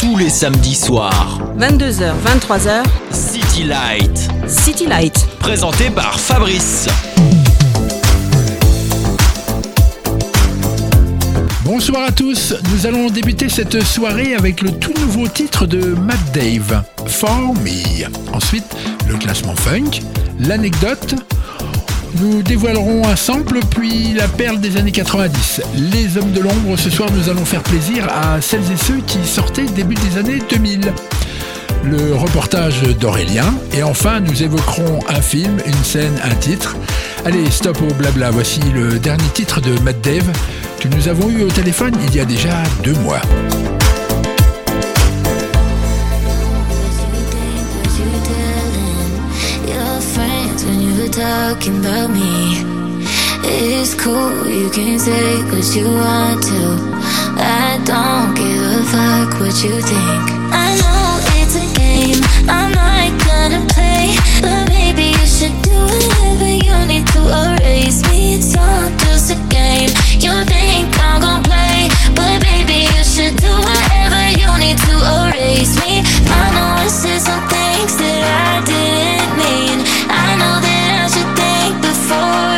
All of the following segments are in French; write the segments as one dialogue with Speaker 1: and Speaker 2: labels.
Speaker 1: tous les samedis soirs.
Speaker 2: 22h, 23h.
Speaker 1: City Light.
Speaker 2: City Light.
Speaker 1: Présenté par Fabrice.
Speaker 3: Bonsoir à tous, nous allons débuter cette soirée avec le tout nouveau titre de Matt Dave, For Me. Ensuite, le classement funk, l'anecdote, nous dévoilerons un sample, puis la perle des années 90. Les hommes de l'ombre, ce soir nous allons faire plaisir à celles et ceux qui sortaient début des années 2000. Le reportage d'Aurélien, et enfin nous évoquerons un film, une scène, un titre. Allez, stop au blabla, voici le dernier titre de Matt Dave que nous avons eu au téléphone il y a déjà deux mois. Talking about me. It's cool, you can say what you want to. I don't give a fuck what you think. I know it's a game, I'm not gonna play. But maybe you should do whatever you need to erase me. It's all just a game. You think I'm gonna play, but baby, you should do whatever you need to erase me. I know I said some things that I didn't fall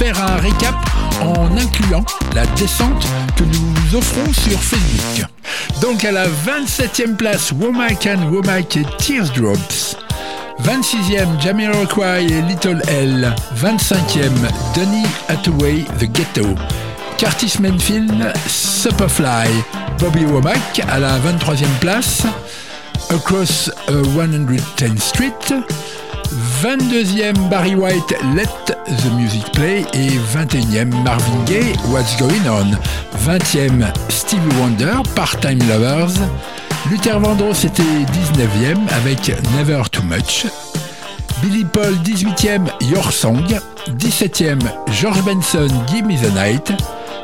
Speaker 3: faire un récap en incluant la descente que nous offrons sur Facebook. Donc à la 27e place, Womack and Womack et Teardrops. 26e, Jamiroquai et Little L. 25e, Donny Hathaway, The Ghetto. Curtis Manfield, Superfly. Bobby Womack à la 23e place. Across 110th Street. 22e Barry White Let the Music Play et 21e Marvin Gaye What's Going On. 20e Stevie Wonder Part-Time Lovers. Luther Vandross était 19e avec Never Too Much. Billy Paul 18e Your Song. 17e George Benson Give Me the Night.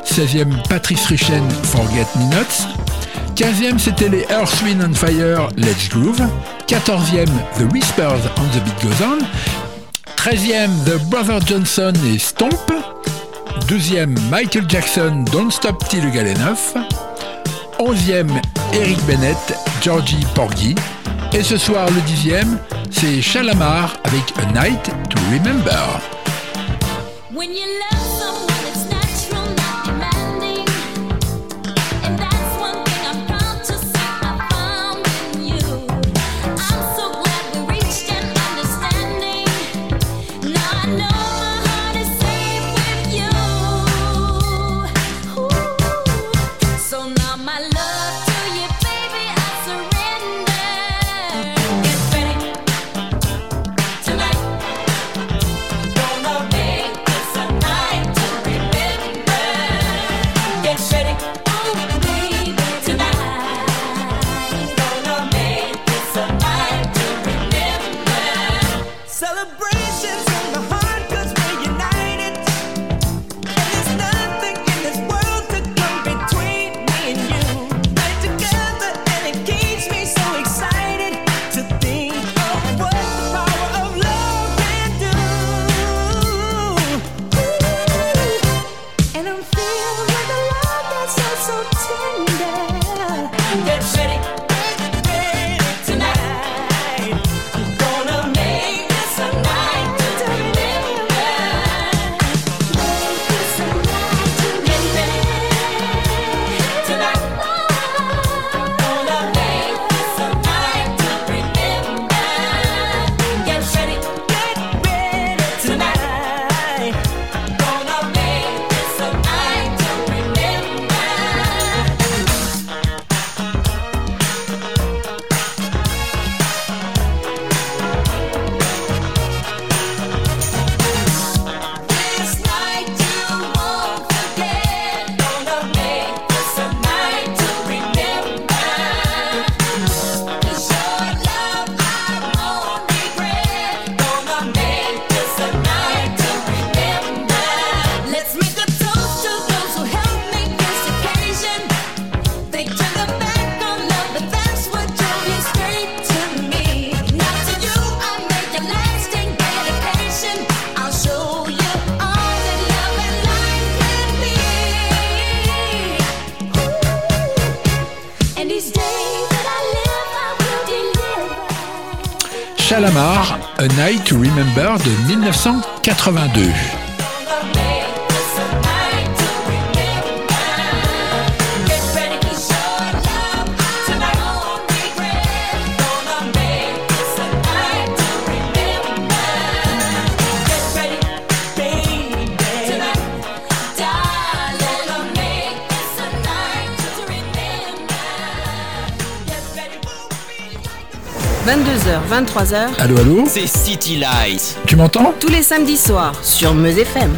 Speaker 3: 16e Patrice Rushen Forget Me Nots. 15e, c'était les Earth, Wind and Fire, Let's Groove. 14e, The Whispers on the Beat Goes On. 13e, The Brother Johnson et Stomp. 12e, Michael Jackson, Don't Stop Till you Get Enough. 11e, Eric Bennett, Georgie Porgy. Et ce soir, le 10e, c'est Shalamar avec A Night to Remember. Shalamar, A Night to Remember de 1982.
Speaker 2: 22h, 23h,
Speaker 3: Allô, allô
Speaker 1: C'est City Light.
Speaker 3: Tu m'entends?
Speaker 2: Tous les samedis soirs sur Meuse FM.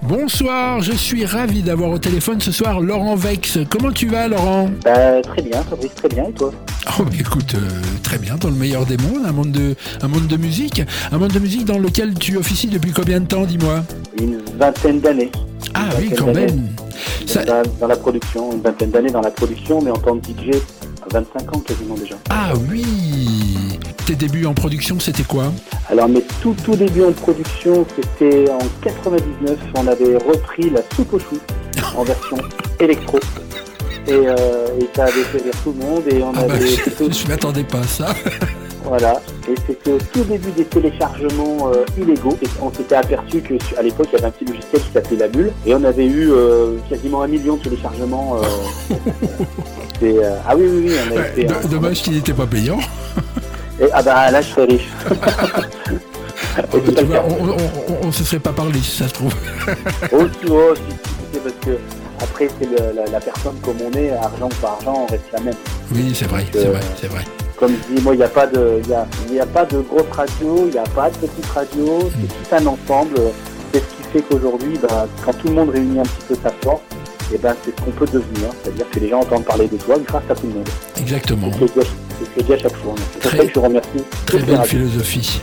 Speaker 3: Bonsoir, je suis ravi d'avoir au téléphone ce soir Laurent Vex. Comment tu vas, Laurent?
Speaker 4: Bah, très bien, Fabrice, très bien, et toi?
Speaker 3: Oh, bah, écoute, euh, très bien, dans le meilleur des mondes, un monde, de, un monde de musique. Un monde de musique dans lequel tu officies depuis combien de temps, dis-moi?
Speaker 4: Une vingtaine d'années.
Speaker 3: Ah oui, quand même. Ça-
Speaker 4: Dans, dans la production, une vingtaine d'années dans la production, mais en tant que DJ, à 25 ans quasiment déjà.
Speaker 3: Ah oui Tes débuts en production, c'était quoi
Speaker 4: Alors, mes tout, tout débuts en production, c'était en 99, on avait repris la soupe aux choux en version électro. Et, euh, et ça avait fait rire tout le monde, et on
Speaker 3: Ah bah,
Speaker 4: avait
Speaker 3: je, je m'attendais pas à ça.
Speaker 4: Voilà, et c'était au tout début des téléchargements euh, illégaux. Et on s'était aperçu que à l'époque, il y avait un petit logiciel qui s'appelait La Bulle, et on avait eu euh, quasiment un million de téléchargements. euh, ah oui, oui, oui, on a
Speaker 3: Ouais, dommage qu'il n'était pas payant.
Speaker 4: Et- ah bah là, je serais riche. Et c'est pas
Speaker 3: tu
Speaker 4: le
Speaker 3: vois,
Speaker 4: cas.
Speaker 3: on, on se serait pas parlé si ça se trouve.
Speaker 4: Oh, si, si, si, parce que après, c'est la, la personne comme on est, argent par argent, on reste la même.
Speaker 3: Oui, c'est vrai, c'est vrai, c'est vrai.
Speaker 4: Comme je dis, moi, il n'y a pas de, il y a, y a pas de grosse radio, il n'y a pas de petite radio, c'est tout un ensemble. C'est ce qui fait qu'aujourd'hui, bah, quand tout le monde réunit un petit peu sa force, et ben, c'est ce qu'on peut devenir. C'est-à-dire que les gens entendent parler de toi grâce à tout le monde.
Speaker 3: Exactement.
Speaker 4: C'est ce que je dis à- chaque fois. C'est pour
Speaker 3: Très-
Speaker 4: ça que je remercie.
Speaker 3: Très belle philosophie.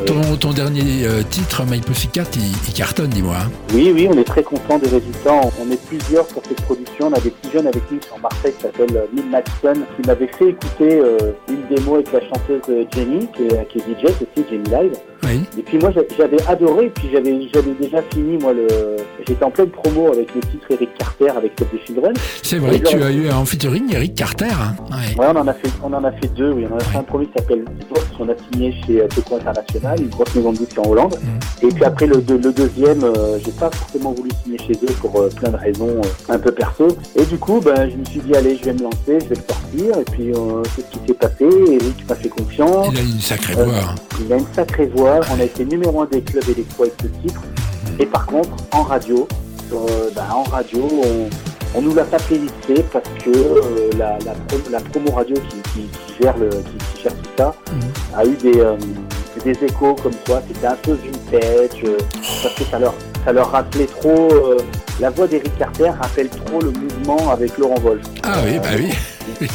Speaker 4: Euh,
Speaker 3: Ton, ton dernier euh, titre, My Pussycat, il, il cartonne, dis-moi. hein.
Speaker 4: Oui, oui, on est très content des résultats. On est plusieurs sur cette production. On a des petits jeunes avec nous sur Marseille qui s'appelle euh, Neil Madison, qui m'avait fait écouter euh, une démo avec la chanteuse Jenny, qui est, qui est DJ aussi, Jenny Live.
Speaker 3: Oui.
Speaker 4: Et puis moi j'a- j'avais adoré, puis j'avais déjà fini moi le j'étais en pleine promo avec le titre Eric Carter avec Stop the Children.
Speaker 3: C'est vrai tu as eu en featuring Eric Carter. hein. Ouais.
Speaker 4: Ouais, on en a fait on en a fait deux, oui. On en a fait un premier qui s'appelle Vox, qu'on a signé chez euh, Toco International, une grosse maison de disques en Hollande.
Speaker 3: Mm.
Speaker 4: Et puis après le, deux- le deuxième, euh, j'ai pas forcément voulu signer chez eux pour euh, plein de raisons euh, un peu perso. Et du coup, ben je me suis dit allez, je vais me lancer, je vais le sortir. Et puis c'est ce qui s'est passé? Eric m'a fait confiance.
Speaker 3: Il a une sacrée voix. hein.
Speaker 4: Il a une sacrée voix. On a été numéro un des clubs électro avec ce titre. Et par contre, en radio, sur, euh, bah, en radio, on, on nous l'a pas playlisté parce que euh, la, la, pro- la promo radio qui, qui, qui gère le, qui, qui gère tout ça
Speaker 3: Mhm.
Speaker 4: a eu des, euh, des échos comme quoi c'était un peu vintage euh, parce que ça leur, ça leur rappelait trop. la voix d'Eric Carter rappelle trop le mouvement avec Laurent Wolf.
Speaker 3: Ah oui, bah oui.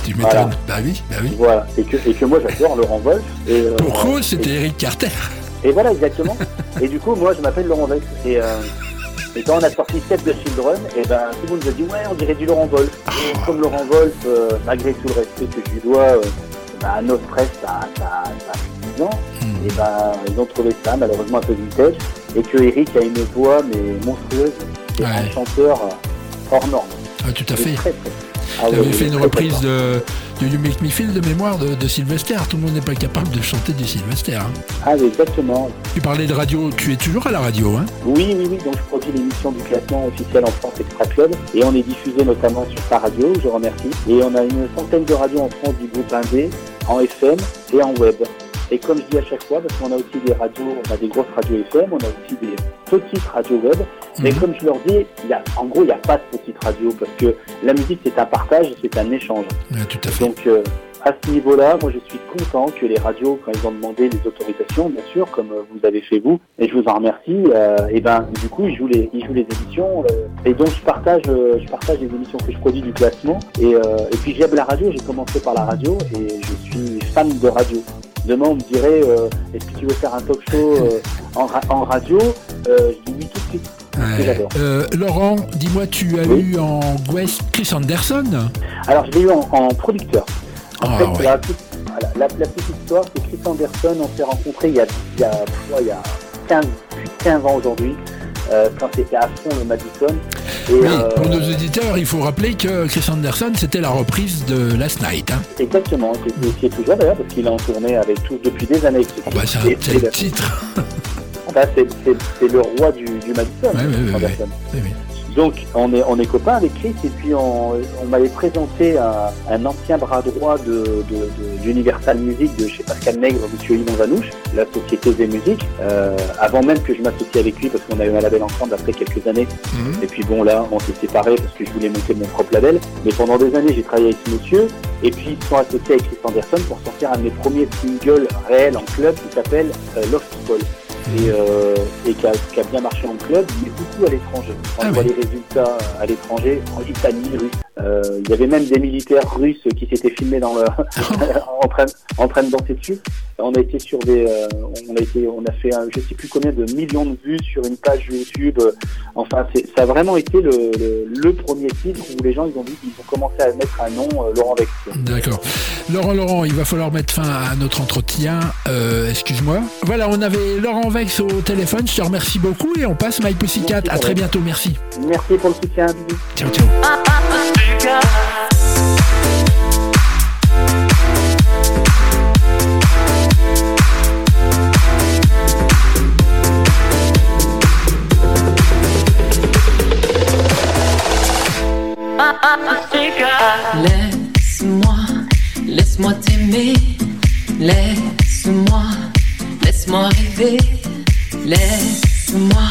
Speaker 3: tu m'étonnes.
Speaker 4: Voilà.
Speaker 3: Bah oui, bah oui.
Speaker 4: Voilà. Et que, et que moi j'adore Laurent Wolf. Et,
Speaker 3: Pour cause,
Speaker 4: et-
Speaker 3: c'était Eric Carter?
Speaker 4: Et voilà, exactement. et du coup, moi, je m'appelle Laurent Wolf. Et, euh, et quand on a sorti Step de Children, et ben, tout le monde nous a dit, ouais, on dirait du Laurent Wolf. Et comme Laurent Wolf, euh, malgré tout le respect que je lui dois, euh, ben, à notre presse, ça, ça, ça a plus de 10 ans.
Speaker 3: Hmm.
Speaker 4: Et ben, ils ont trouvé ça, malheureusement, un peu vintage. Et que Eric a une voix, mais monstrueuse. C'est
Speaker 3: Ouais.
Speaker 4: un chanteur hors norme.
Speaker 3: Ah, tout à fait.
Speaker 4: Très, très. Ah
Speaker 3: Il avait
Speaker 4: il
Speaker 3: fait une reprise de, de You Make Me Feel de mémoire de, de Sylvester. Tout le monde n'est pas capable de chanter du Sylvester. hein.
Speaker 4: Ah, oui, exactement.
Speaker 3: Tu parlais de radio, tu es toujours à la radio, hein
Speaker 4: Oui, oui, oui. Donc, je produis l'émission du classement officiel en France Extra Club. Et on est diffusé notamment sur ta radio, je remercie. Et on a une centaine de radios en France du groupe Indé, en FM et en web. Et comme je dis à chaque fois, parce qu'on a aussi des radios, on a des grosses radios FM, on a aussi des petites radios web. Mais
Speaker 3: Mhm.
Speaker 4: comme je leur dis, y a, en gros, il n'y a pas de petites radios parce que la musique, c'est un partage, c'est un échange.
Speaker 3: Ouais, Tout à fait.
Speaker 4: Donc, euh, à ce niveau-là, moi, je suis content que les radios, quand ils ont demandé les autorisations, bien sûr, comme euh, vous avez fait vous, et je vous en remercie, euh, et ben, du coup, ils jouent les, ils jouent les émissions, euh, et donc je partage, je partage les émissions que je produis du classement, et, et puis j'aime la radio, j'ai commencé par la radio, et je suis fan de radio. Demain, on me dirait, euh, est-ce que tu veux faire un talk show euh, en, ra- en radio? Euh, Je dis oui tout de suite.
Speaker 3: Ouais.
Speaker 4: j'adore.
Speaker 3: Laurent, dis-moi, tu as
Speaker 4: Oui.
Speaker 3: eu en West Chris Anderson?
Speaker 4: Alors, je l'ai eu en, en producteur. En
Speaker 3: Ah,
Speaker 4: fait,
Speaker 3: ouais.
Speaker 4: la, petite- voilà, la, la petite histoire, c'est Chris Anderson, on s'est rencontrés il y a, il y a, il y a 15, plus de 15 ans aujourd'hui, euh, quand c'était à fond le Madison. Et,
Speaker 3: Oui,
Speaker 4: euh,
Speaker 3: pour nos auditeurs, il faut rappeler que Chris Anderson, c'était la reprise de Last Night. Hein.
Speaker 4: Exactement, qui est, qui est toujours d'ailleurs, parce qu'il est en tournée avec tous depuis des années.
Speaker 3: Oh, bah, c'est un
Speaker 4: c'est-
Speaker 3: titre.
Speaker 4: c'est- c'est c'est le roi du, du Madison,
Speaker 3: Ouais, ouais,
Speaker 4: Chris
Speaker 3: ouais,
Speaker 4: Anderson. Donc, on est, on est copains avec Chris, et puis on, on m'avait présenté un, un ancien bras droit de, d'Universal Music de chez Pascal Nègre, Monsieur Yvon Vanouche, la société des musiques, euh, avant même que je m'associe avec lui, parce qu'on a eu un label ensemble après quelques années.
Speaker 3: Mhm.
Speaker 4: Et puis bon, là, on s'est séparés parce que je voulais monter mon propre label. Mais pendant des années, j'ai travaillé avec ce monsieur, et puis ils se sont associés avec Chris Anderson pour sortir un de mes premiers singles réels en club qui s'appelle euh, Love People. Et, euh, et qui, a, qui a bien marché en club, mais beaucoup à l'étranger.
Speaker 3: Ah
Speaker 4: on voit
Speaker 3: oui.
Speaker 4: les résultats à l'étranger, en Italie, Russie. Euh, il y avait même des militaires russes qui s'étaient filmés dans le, en, train, en train de danser dessus. On a été sur des, euh, on a été, on a fait, un, je sais plus combien de millions de vues sur une page YouTube. Enfin, c'est, ça a vraiment été le, le, le premier titre où les gens ils ont dit, ils ont commencé à mettre un nom euh, Laurent Vex.
Speaker 3: D'accord. Laurent, Laurent, il va falloir mettre fin à notre entretien. Euh, Excuse-moi. Voilà, on avait Laurent Vex au téléphone. Je te remercie beaucoup et on passe Mike Pussycat.
Speaker 4: Merci,
Speaker 3: À très bientôt. Merci.
Speaker 4: Merci pour le soutien.
Speaker 3: Ciao, ciao.
Speaker 5: Laisse-moi, laisse-moi t'aimer. Laisse-moi, laisse-moi rêver. Laisse-moi,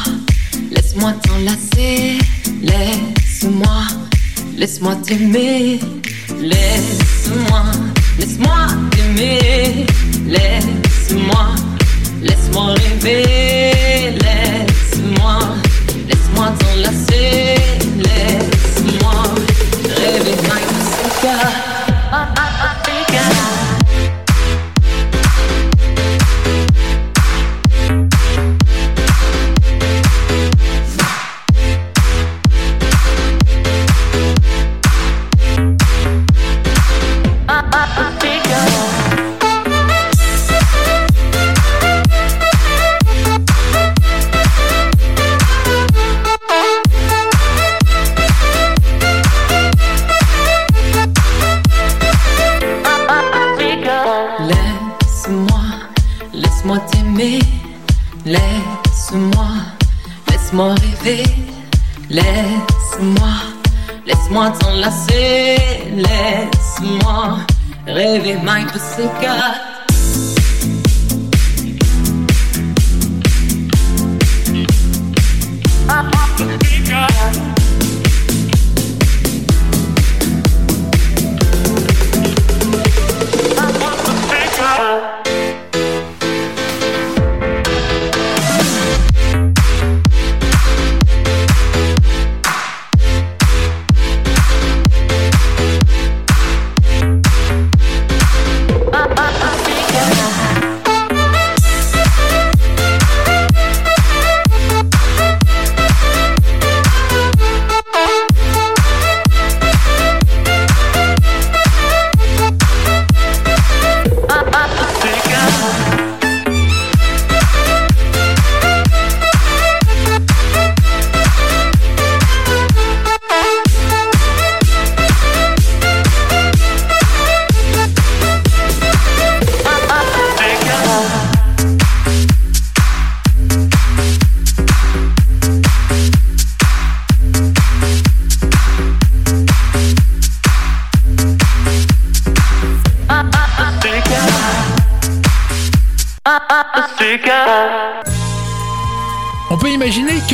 Speaker 5: laisse-moi t'enlacer. Laisse-moi, laisse-moi t'aimer. Laisse-moi, laisse-moi t'aimer. Laisse-moi, laisse-moi rêver. Laisse-moi, laisse-moi t'enlacer. Laisse-moi rêver. My
Speaker 3: laisse-moi t'enlacer. Laisse-moi rêver, my pussycat.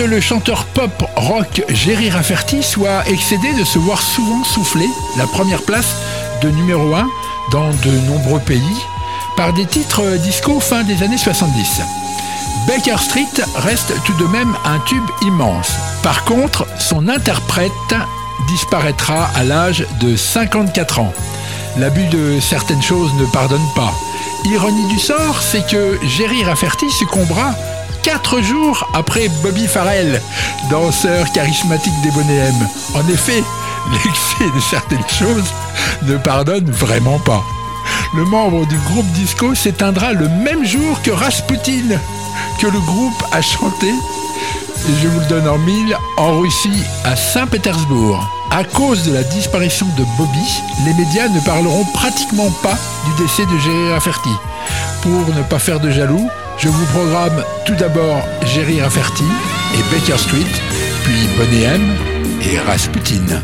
Speaker 6: Le chanteur pop rock Jerry Rafferty soit excédé de se voir souvent souffler la première place de numéro 1 dans de nombreux pays par des titres disco fin des années 70. Baker Street reste tout de même un tube immense. Par contre, son interprète disparaîtra à l'âge de 54 ans. L'abus de certaines choses ne pardonne pas. Ironie du sort, c'est que Jerry Rafferty succombera quatre jours après Bobby Farrell, danseur charismatique des Bonnet-M. En effet, l'excès de certaines choses ne pardonne vraiment pas. Le membre du groupe disco s'éteindra le même jour que Rasputin, que le groupe a chanté, je vous le donne en mille, en Russie, à Saint-Pétersbourg. À cause de la disparition de Bobby, les médias ne parleront pratiquement pas du décès de Jerry Rafferty. Pour ne pas faire de jaloux, je vous programme tout d'abord Jerry Rafferty et Baker Street, puis Bonnet M et Rasputin.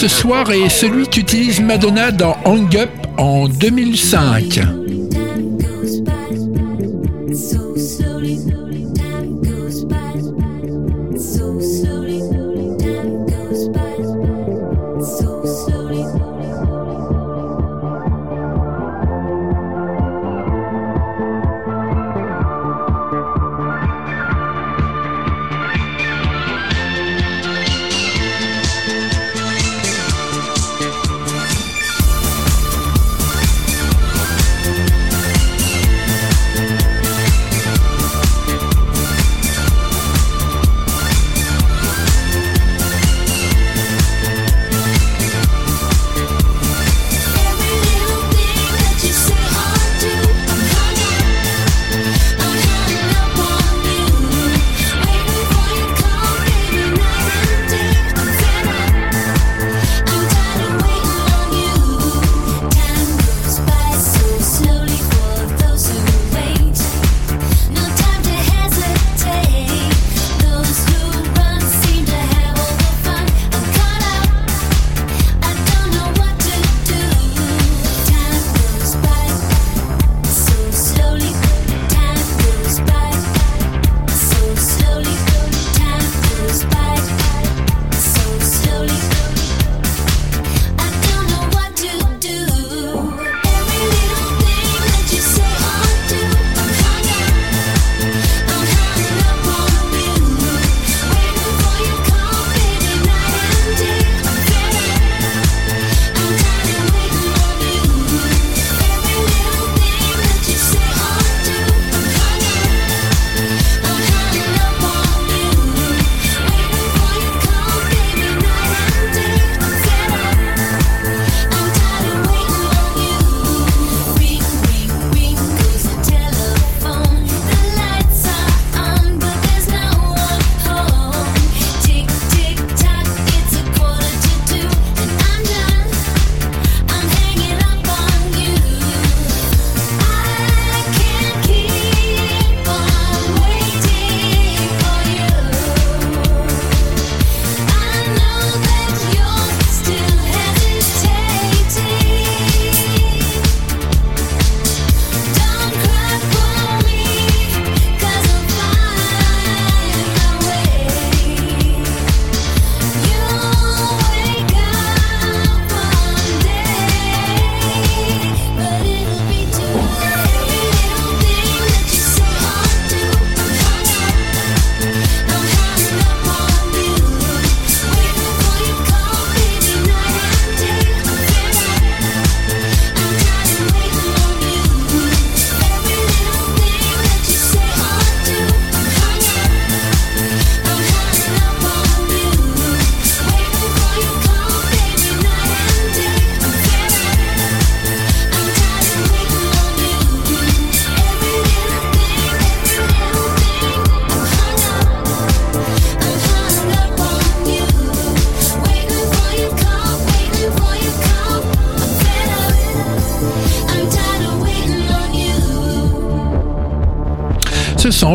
Speaker 2: ce soir est celui qu'utilise Madonna dans Hang Up en 2005.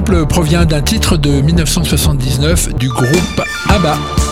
Speaker 2: provient d'un titre de 1979 du groupe ABBA.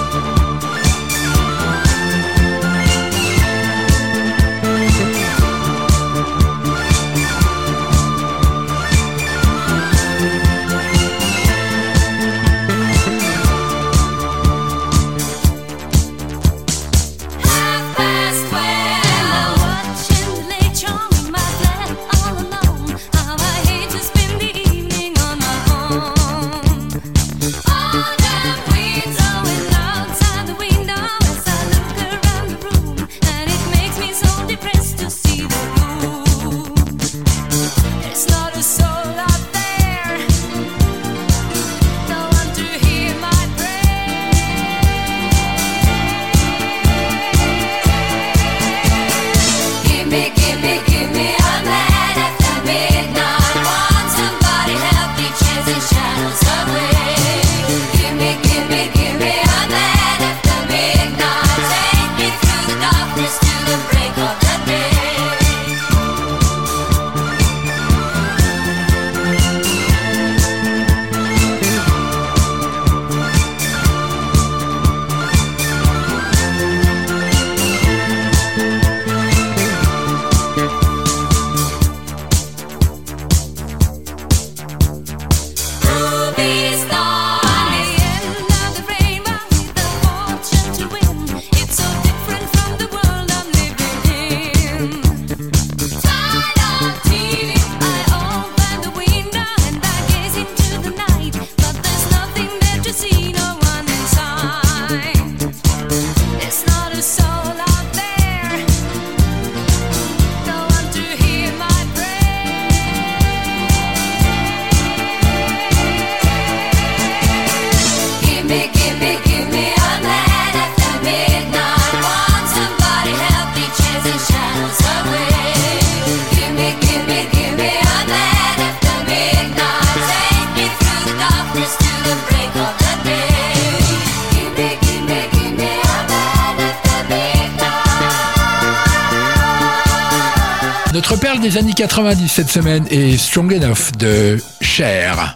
Speaker 2: des années 90 cette semaine est Strong Enough de Cher.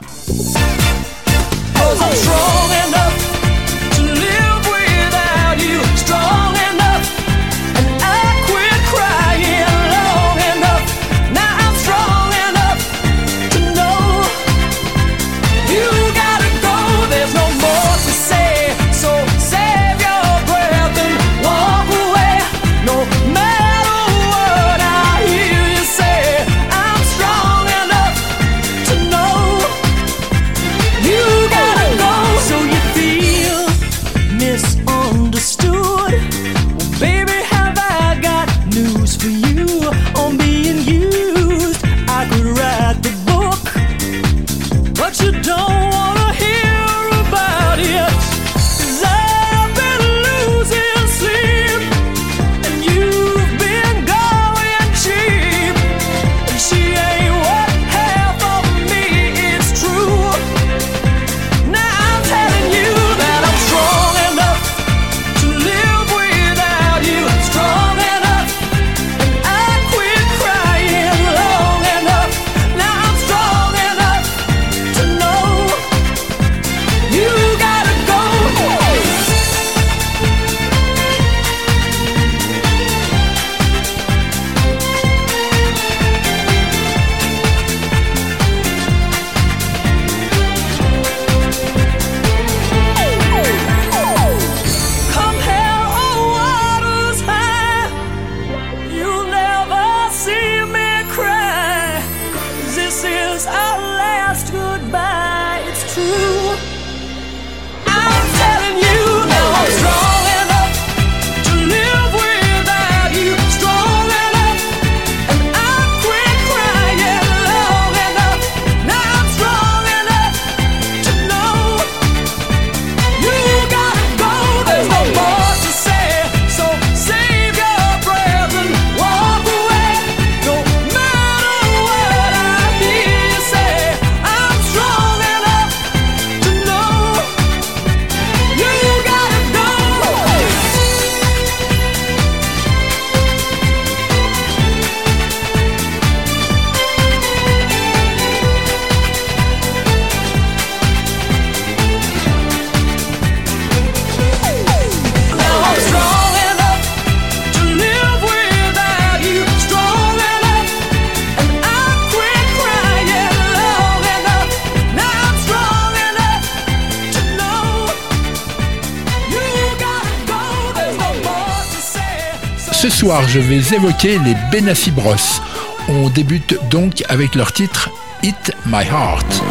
Speaker 3: Soir, je vais évoquer les Benassi Bros. On débute donc avec leur titre Hit My Heart.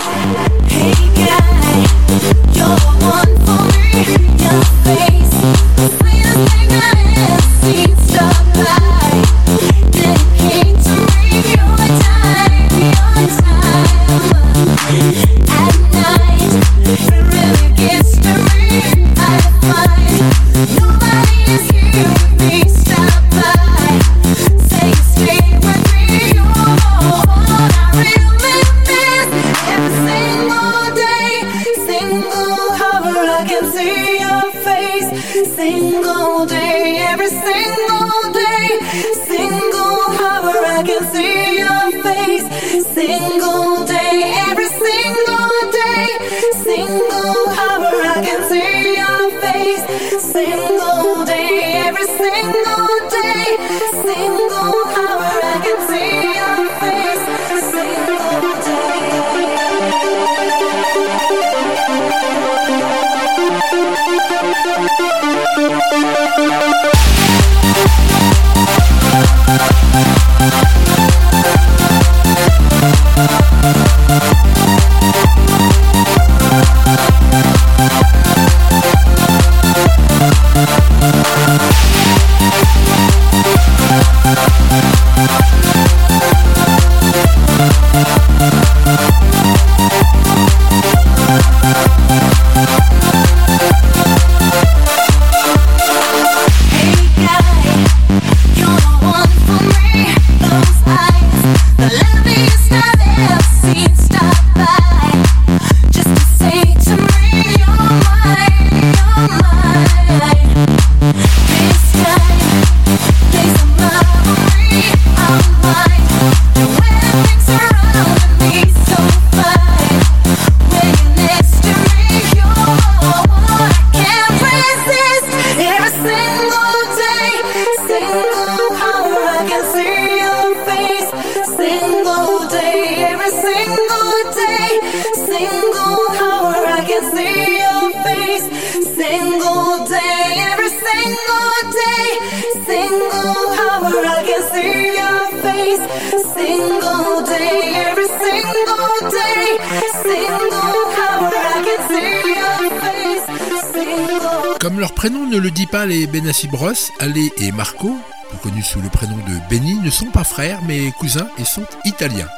Speaker 3: Comme leur prénom ne le dit pas, les Benassi Bros, Ale et Marco, plus connus sous le prénom de Benny, ne sont pas frères mais cousins et sont italiens.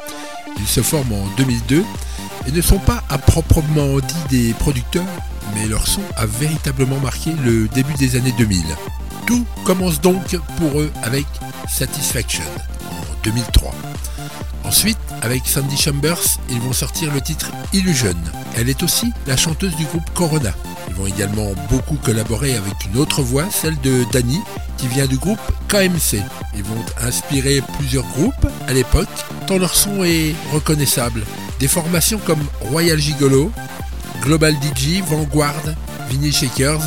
Speaker 3: Ils se forment en 2002 et ne sont pas à proprement dit des producteurs, mais leur son a véritablement marqué le début des années 2000. Tout commence donc pour eux avec Satisfaction en 2003. Ensuite, avec Sandy Chambers, ils vont sortir le titre Illusion. Elle est aussi la chanteuse du groupe Corona. Vont également beaucoup collaborer avec une autre voix, celle de Danny, qui vient du groupe KMC. Ils vont inspirer plusieurs groupes à l'époque, tant leur son est reconnaissable. Des formations comme Royal Gigolo, Global DJ, Vanguard, Vinny Shakers,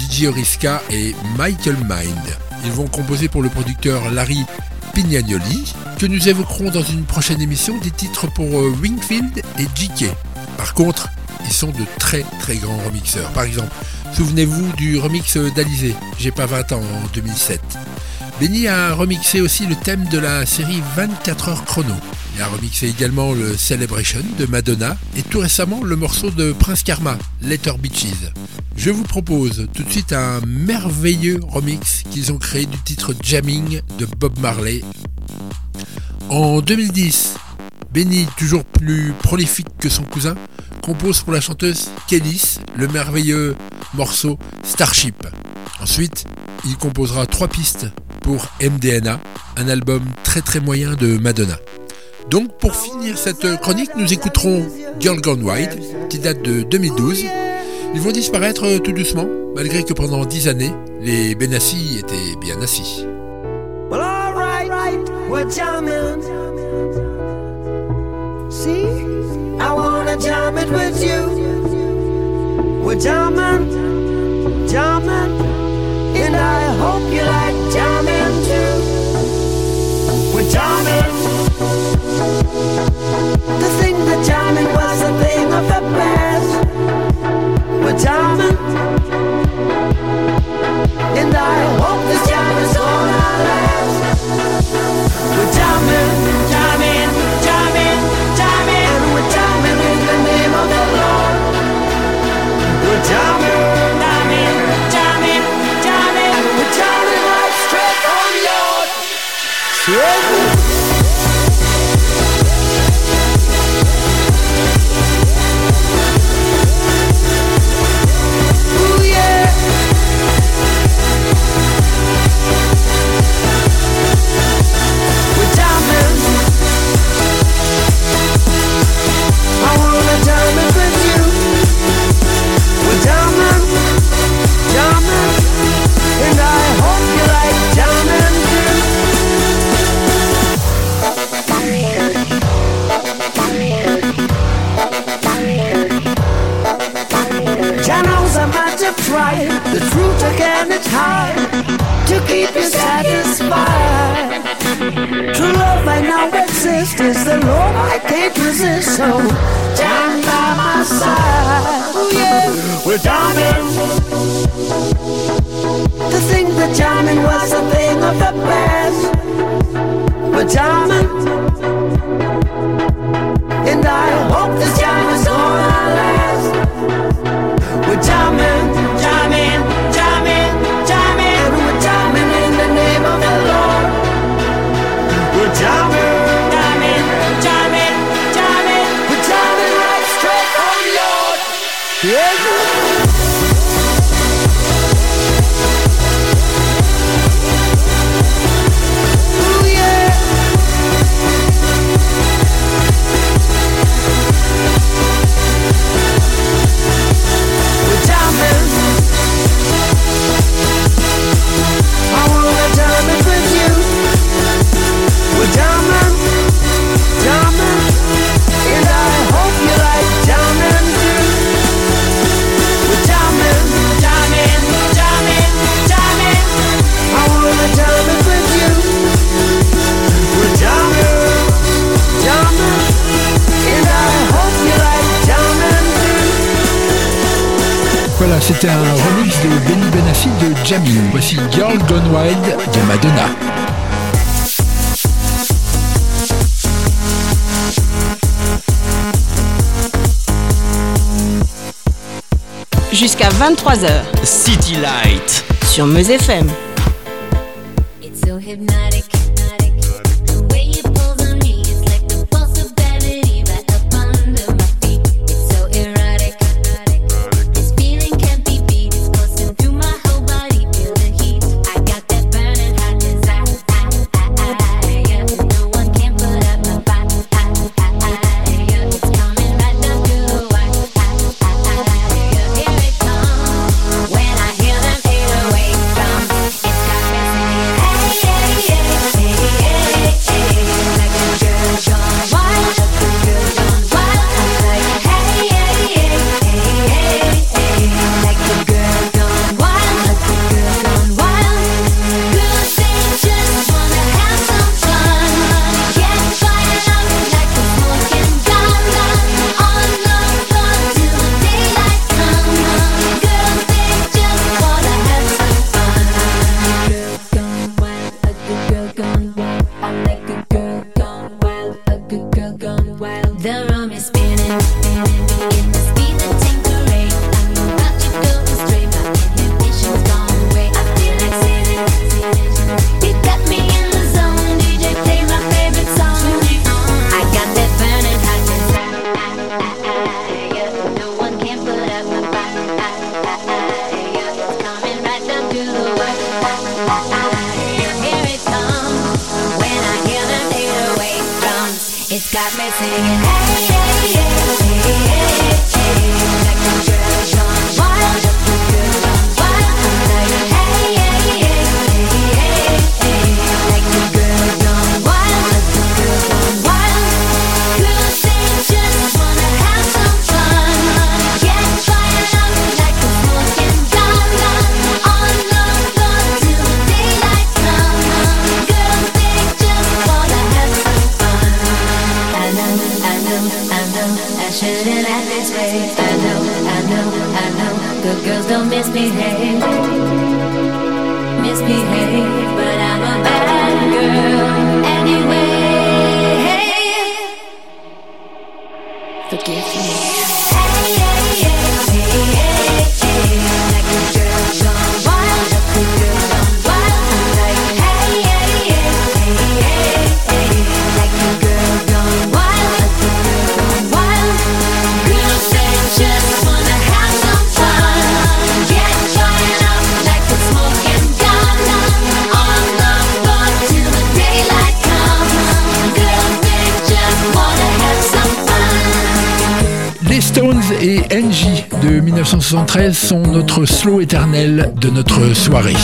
Speaker 3: DJ Oriska et Michael Mind. Ils vont composer pour le producteur Larry Pignanoli, que nous évoquerons dans une prochaine émission des titres pour euh, Wingfield et JK. Par contre, ils sont de très très grands remixeurs. Par exemple, souvenez-vous du remix d'Alizé, J'ai pas 20 ans en 2007. Benny a remixé aussi le thème de la série 24 heures chrono. Il a remixé également le Celebration de Madonna et tout récemment le morceau de Prince Karma, Letter Beaches. Je vous propose tout de suite un merveilleux remix qu'ils ont créé du titre Jamming de Bob Marley. En 2010, Benny, toujours plus prolifique que son cousin, compose pour la chanteuse Kellys le merveilleux morceau Starship. Ensuite, il composera trois pistes pour MDNA, un album très très moyen de Madonna. Donc pour finir cette chronique, nous écouterons Girl Gone Wild, qui date de 2012. Ils vont disparaître tout doucement, malgré que pendant 10 années, les Benassi étaient bien assis.
Speaker 7: we're diamond with you. We're diamond, diamond, and I hope you like diamond too. We're diamond. The thing that diamond was a thing of the past. We're diamond, and I hope this diamond's gonna last. We're diamond. Channels are multiplied, the truth again cannot hide to keep you satisfied. True love I now exists is the love I can't resist. So down by my side, oh yeah, we're diamond. The thing that jamming was a thing of the past.
Speaker 3: Voilà, c'était un remix de Benny Benassi de Jamie. Voici Girl Gone Wild de Madonna.
Speaker 2: Jusqu'à 23h.
Speaker 1: City Light.
Speaker 2: Sur Meuse FM.
Speaker 3: 1913 sont notre slow éternel de notre soirée.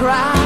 Speaker 7: Never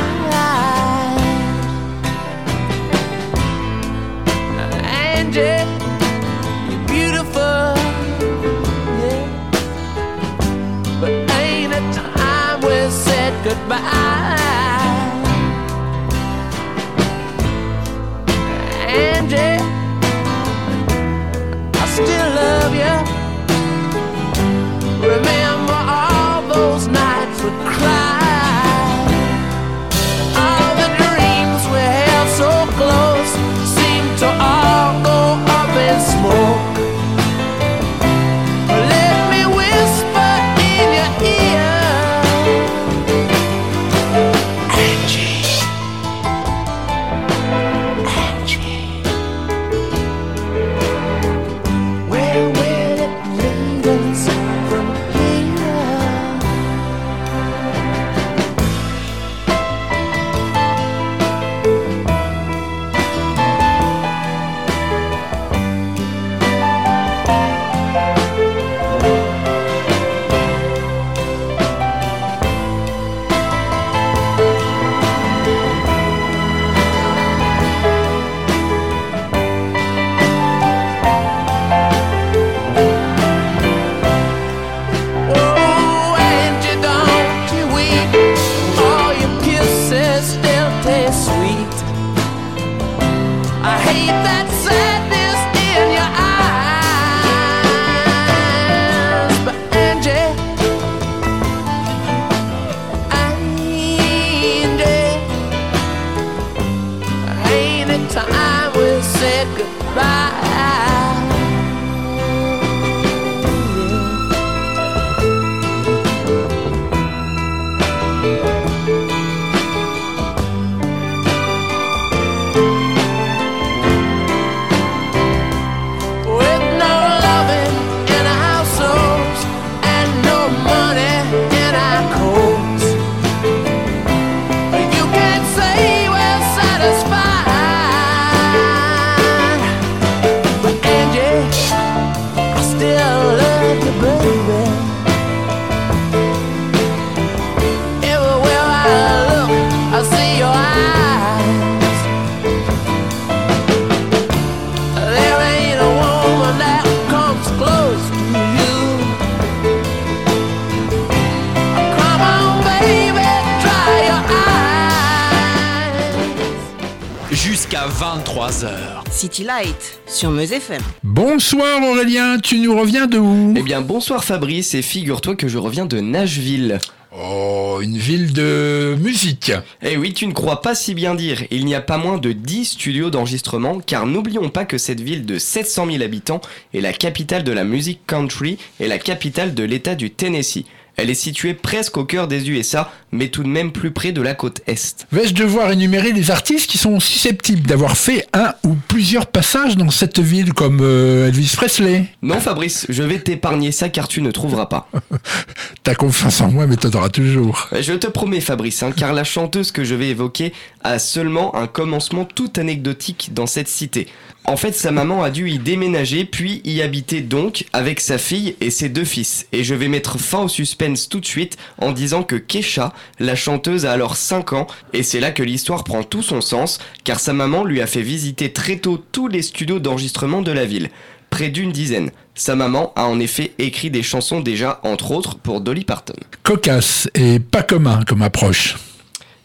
Speaker 2: City Light sur Meuse FM.
Speaker 3: Bonsoir Aurélien, tu nous reviens de où?
Speaker 8: Eh bien, bonsoir Fabrice, et figure-toi que je reviens de Nashville.
Speaker 3: Oh, une ville de musique.
Speaker 8: Eh oui, tu ne crois pas si bien dire. Il n'y a pas moins de 10 studios d'enregistrement, car n'oublions pas que cette ville de 700 000 habitants est la capitale de la musique country et la capitale de l'État du Tennessee. Elle est située presque au cœur des USA, mais tout de même plus près de la côte Est.
Speaker 3: Vais-je devoir énumérer les artistes qui sont susceptibles d'avoir fait un ou plusieurs passages dans cette ville, comme euh, Elvis Presley?
Speaker 8: Non Fabrice, je vais t'épargner ça car tu ne trouveras pas.
Speaker 3: T'as confiance en moi, mais t'en auras toujours.
Speaker 8: Je te promets Fabrice, hein, car la chanteuse que je vais évoquer a seulement un commencement tout anecdotique dans cette cité. En fait, sa maman a dû y déménager, puis y habiter donc avec sa fille et ses deux fils. Et je vais mettre fin au suspense tout de suite en disant que Kesha, la chanteuse, a alors 5 ans, et c'est là que l'histoire prend tout son sens, car sa maman lui a fait visiter très tôt tous les studios d'enregistrement de la ville. Près d'une dizaine. Sa maman a en effet écrit des chansons déjà, entre autres, pour Dolly Parton.
Speaker 3: Cocasse et pas commun comme approche.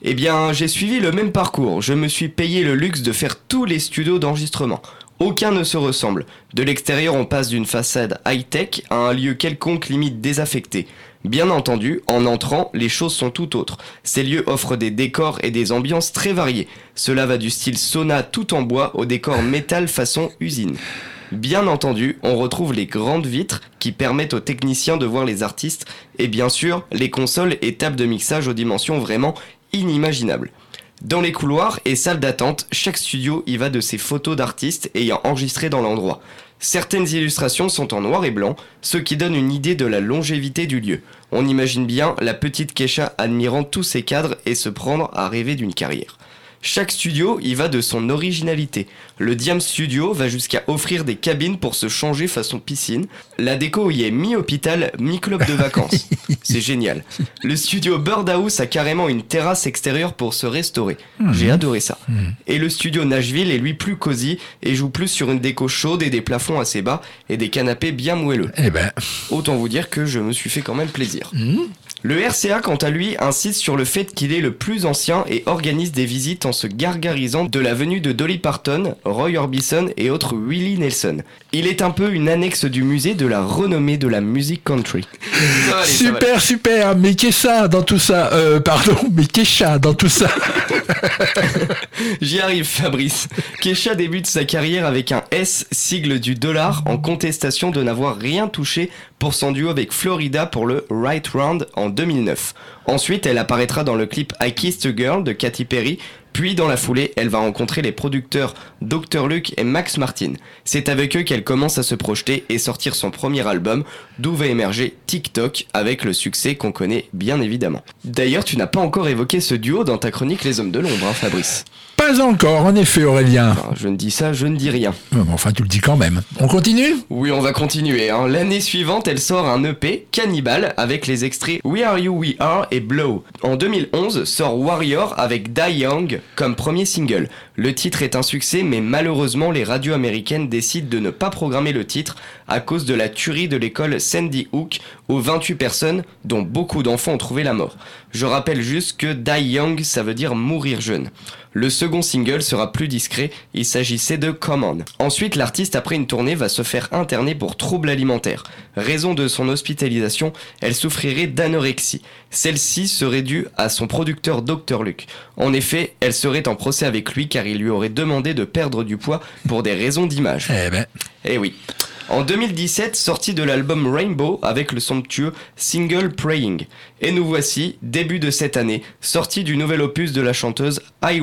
Speaker 8: Eh bien, j'ai suivi le même parcours. Je me suis payé le luxe de faire tous les studios d'enregistrement. Aucun ne se ressemble. De l'extérieur, on passe d'une façade high-tech à un lieu quelconque limite désaffecté. Bien entendu, en entrant, les choses sont tout autres. Ces lieux offrent des décors et des ambiances très variées. Cela va du style sauna tout en bois au décor métal façon usine. Bien entendu, on retrouve les grandes vitres qui permettent aux techniciens de voir les artistes et bien sûr les consoles et tables de mixage aux dimensions vraiment inimaginables. Dans les couloirs et salles d'attente, chaque studio y va de ses photos d'artistes ayant enregistré dans l'endroit. Certaines illustrations sont en noir et blanc, ce qui donne une idée de la longévité du lieu. On imagine bien la petite Kesha admirant tous ces cadres et se prendre à rêver d'une carrière. Chaque studio y va de son originalité. Le Diam Studio va jusqu'à offrir des cabines pour se changer façon piscine. La déco y est mi-hôpital, mi-club de vacances. C'est génial. Le studio Birdhouse a carrément une terrasse extérieure pour se restaurer. J'ai adoré ça. Et le studio Nashville est lui plus cosy et joue plus sur une déco chaude et des plafonds assez bas et des canapés bien moelleux.
Speaker 3: Eh ben,
Speaker 8: Autant vous dire que je me suis fait quand même plaisir. Le RCA, quant à lui, insiste sur le fait qu'il est le plus ancien et organise des visites en se gargarisant de la venue de Dolly Parton, Roy Orbison et autres Willie Nelson. Il est un peu une annexe du musée de la renommée de la musique country.
Speaker 3: Super, super. Mais qu'est-ce ça dans tout ça euh, Pardon, mais qu'est-ce ça dans tout ça
Speaker 8: J'y arrive, Fabrice. Kesha débute sa carrière avec un S, sigle du dollar, en contestation de n'avoir rien touché pour son duo avec Florida pour le Right Round en 2009. Ensuite, elle apparaîtra dans le clip I Kissed a Girl de Katy Perry, puis dans la foulée, elle va rencontrer les producteurs Dr. Luke et Max Martin. C'est avec eux qu'elle commence à se projeter et sortir son premier album, d'où va émerger TikTok avec le succès qu'on connaît bien évidemment. D'ailleurs, tu n'as pas encore évoqué ce duo dans ta chronique Les Hommes de l'Ombre, hein, Fabrice.
Speaker 3: Pas encore, en effet, Aurélien.
Speaker 8: Enfin, je ne dis ça, je ne dis rien.
Speaker 3: Mais Enfin, tu le dis quand même. On continue?
Speaker 8: Oui, on va continuer. hein. L'année suivante, elle sort un EP, Cannibal, avec les extraits We Are You We Are et Blow. En 2011, sort Warrior avec Die Young comme premier single. Le titre est un succès, mais malheureusement, les radios américaines décident de ne pas programmer le titre à cause de la tuerie de l'école Sandy Hook où 28 personnes, dont beaucoup d'enfants, ont trouvé la mort. Je rappelle juste que Die Young, ça veut dire mourir jeune. Le second single sera plus discret, il s'agissait de Come On. Ensuite, l'artiste, après une tournée, va se faire interner pour troubles alimentaires. Raison de son hospitalisation, elle souffrirait d'anorexie. Celle-ci serait due à son producteur Dr. Luke. En effet, elle serait en procès avec lui car il lui aurait demandé de perdre du poids pour des raisons d'image.
Speaker 3: Eh ben,
Speaker 8: Eh oui. En 2017, sortie de l'album Rainbow avec le somptueux single Praying. Et nous voici, début de cette année, sortie du nouvel opus de la chanteuse High.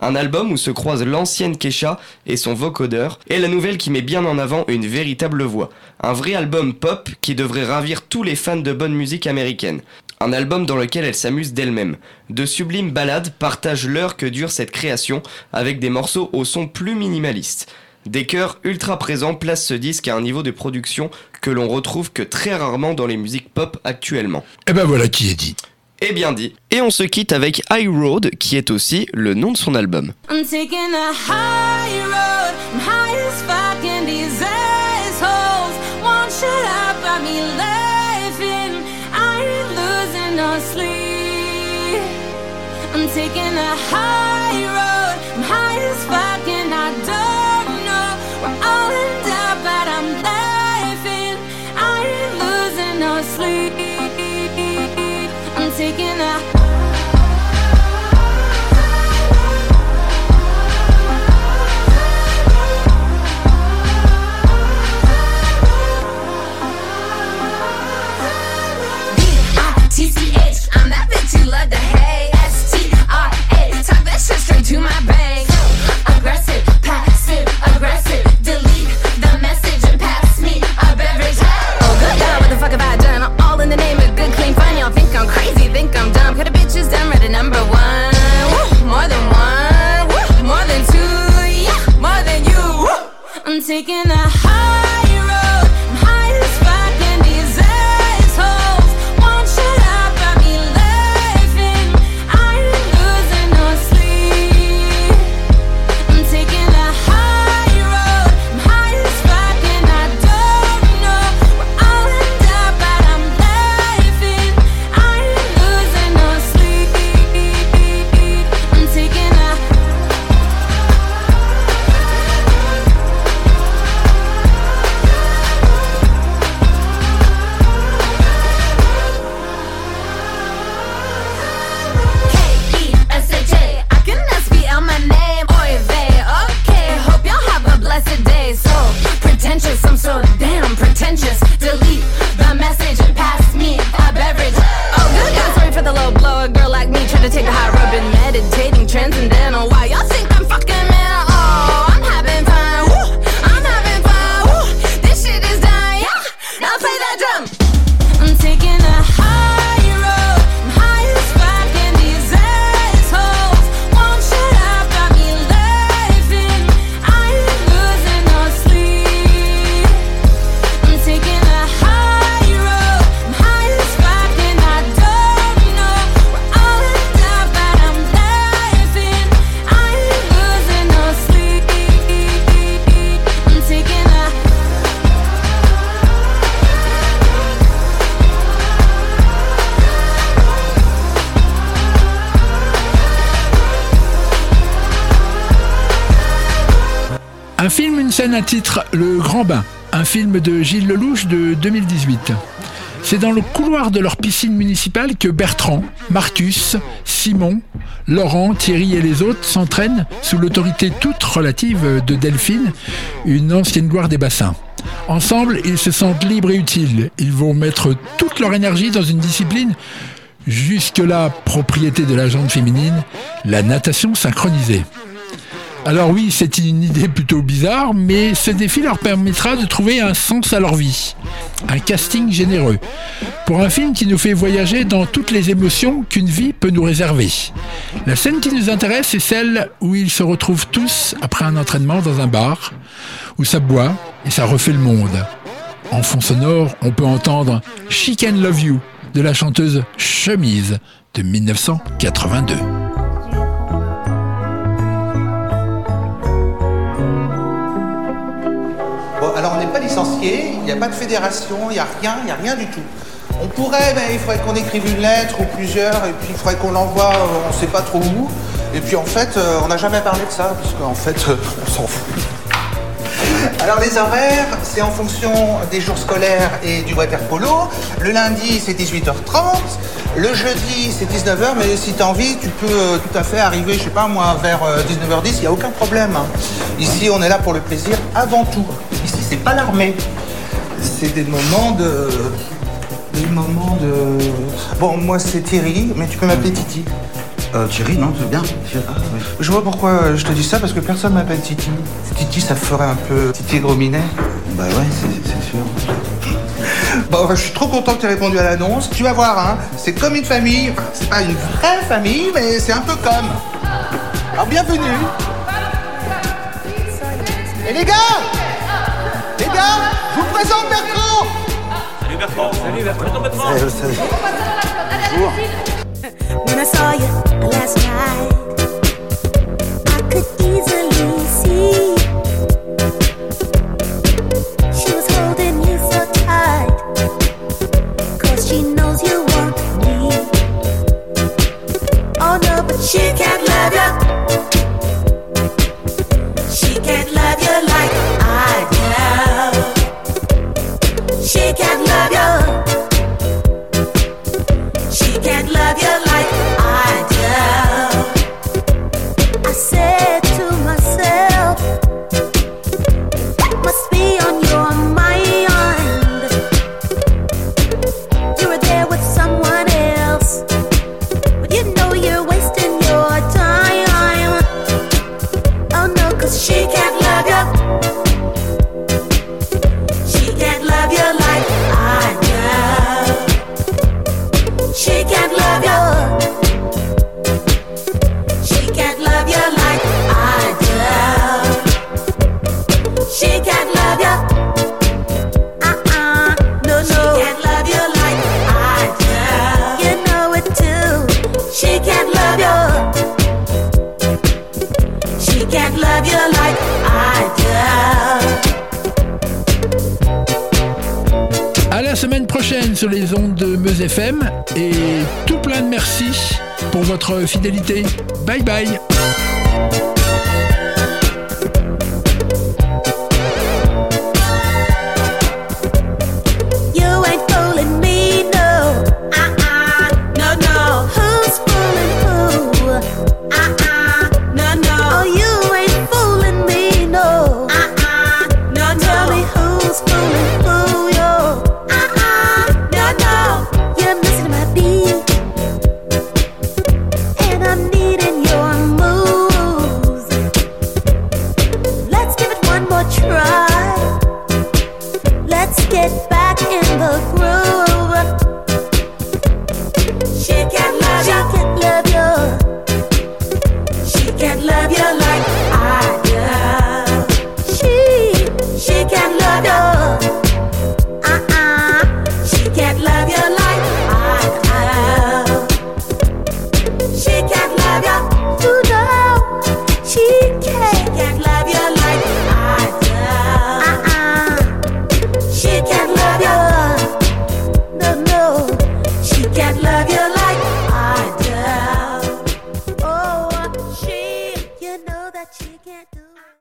Speaker 8: Un album où se croisent l'ancienne Kesha et son vocodeur, et la nouvelle qui met bien en avant une véritable voix. Un vrai album pop qui devrait ravir tous les fans de bonne musique américaine. Un album dans lequel elle s'amuse d'elle-même. De sublimes ballades partagent l'heure que dure cette création avec des morceaux au son plus minimaliste. Des chœurs ultra présents placent ce disque à un niveau de production que l'on retrouve que très rarement dans les musiques pop actuellement.
Speaker 3: eh ben voilà qui est dit.
Speaker 8: Et bien dit. Et on se quitte avec High Road, qui est aussi le nom de son album.
Speaker 9: I'm taking a high road, I'm high as fuck, and these assholes won't shut up. I be laughing, I ain't losing no sleep. I'm taking a high road, taking
Speaker 3: un titre, Le Grand Bain, un film de Gilles Lelouch de 2018. C'est dans le couloir de leur piscine municipale que Bertrand, Marcus, Simon, Laurent, Thierry et les autres s'entraînent sous l'autorité toute relative de Delphine, une ancienne gloire des bassins. Ensemble, ils se sentent libres et utiles. Ils vont mettre toute leur énergie dans une discipline jusque-là propriété de la jante féminine, la natation synchronisée. Alors oui, c'est une idée plutôt bizarre, mais ce défi leur permettra de trouver un sens à leur vie. Un casting généreux. Pour un film qui nous fait voyager dans toutes les émotions qu'une vie peut nous réserver. La scène qui nous intéresse est celle où ils se retrouvent tous après un entraînement dans un bar, où ça boit et ça refait le monde. En fond sonore, on peut entendre She Can Love You de la chanteuse Chemise de 1982.
Speaker 10: Il n'y a pas de fédération, il n'y a rien, il n'y a rien du tout. On pourrait, mais il faudrait qu'on écrive une lettre ou plusieurs, et puis il faudrait qu'on l'envoie, euh, on ne sait pas trop où. Et puis en fait, euh, on n'a jamais parlé de ça, parce qu'en fait, euh, on s'en fout. Alors les horaires, c'est en fonction des jours scolaires et du water polo. Le lundi, c'est 18h30. Le jeudi, c'est 19h, mais si tu as envie, tu peux tout à fait arriver, je sais pas moi, vers euh, 19h10, il n'y a aucun problème. hein. Ici, on est là pour le plaisir avant tout. C'est pas l'armée. C'est des moments de... Des moments de... Bon, moi, c'est Thierry, mais tu peux m'appeler Titi.
Speaker 11: Euh, Thierry, non, c'est bien. Ah, oui.
Speaker 10: Je vois pourquoi euh, je te dis ça, parce que personne m'appelle Titi. Titi, ça ferait un peu Titi Grominet.
Speaker 11: Bah ouais, c'est c'est sûr.
Speaker 10: Bon, enfin, je suis trop content que tu aies répondu à l'annonce. Tu vas voir, hein, c'est comme une famille. Enfin, c'est pas une vraie famille, mais c'est un peu comme. Alors, bienvenue. Et les gars Les gars, je vous présente Bertrand.
Speaker 12: Salut Bertrand. Salut Bertrand.
Speaker 11: Bonjour.
Speaker 13: When I saw you last night, I could easily
Speaker 3: les ondes de Meuse FM et tout plein de merci pour votre fidélité. Bye bye.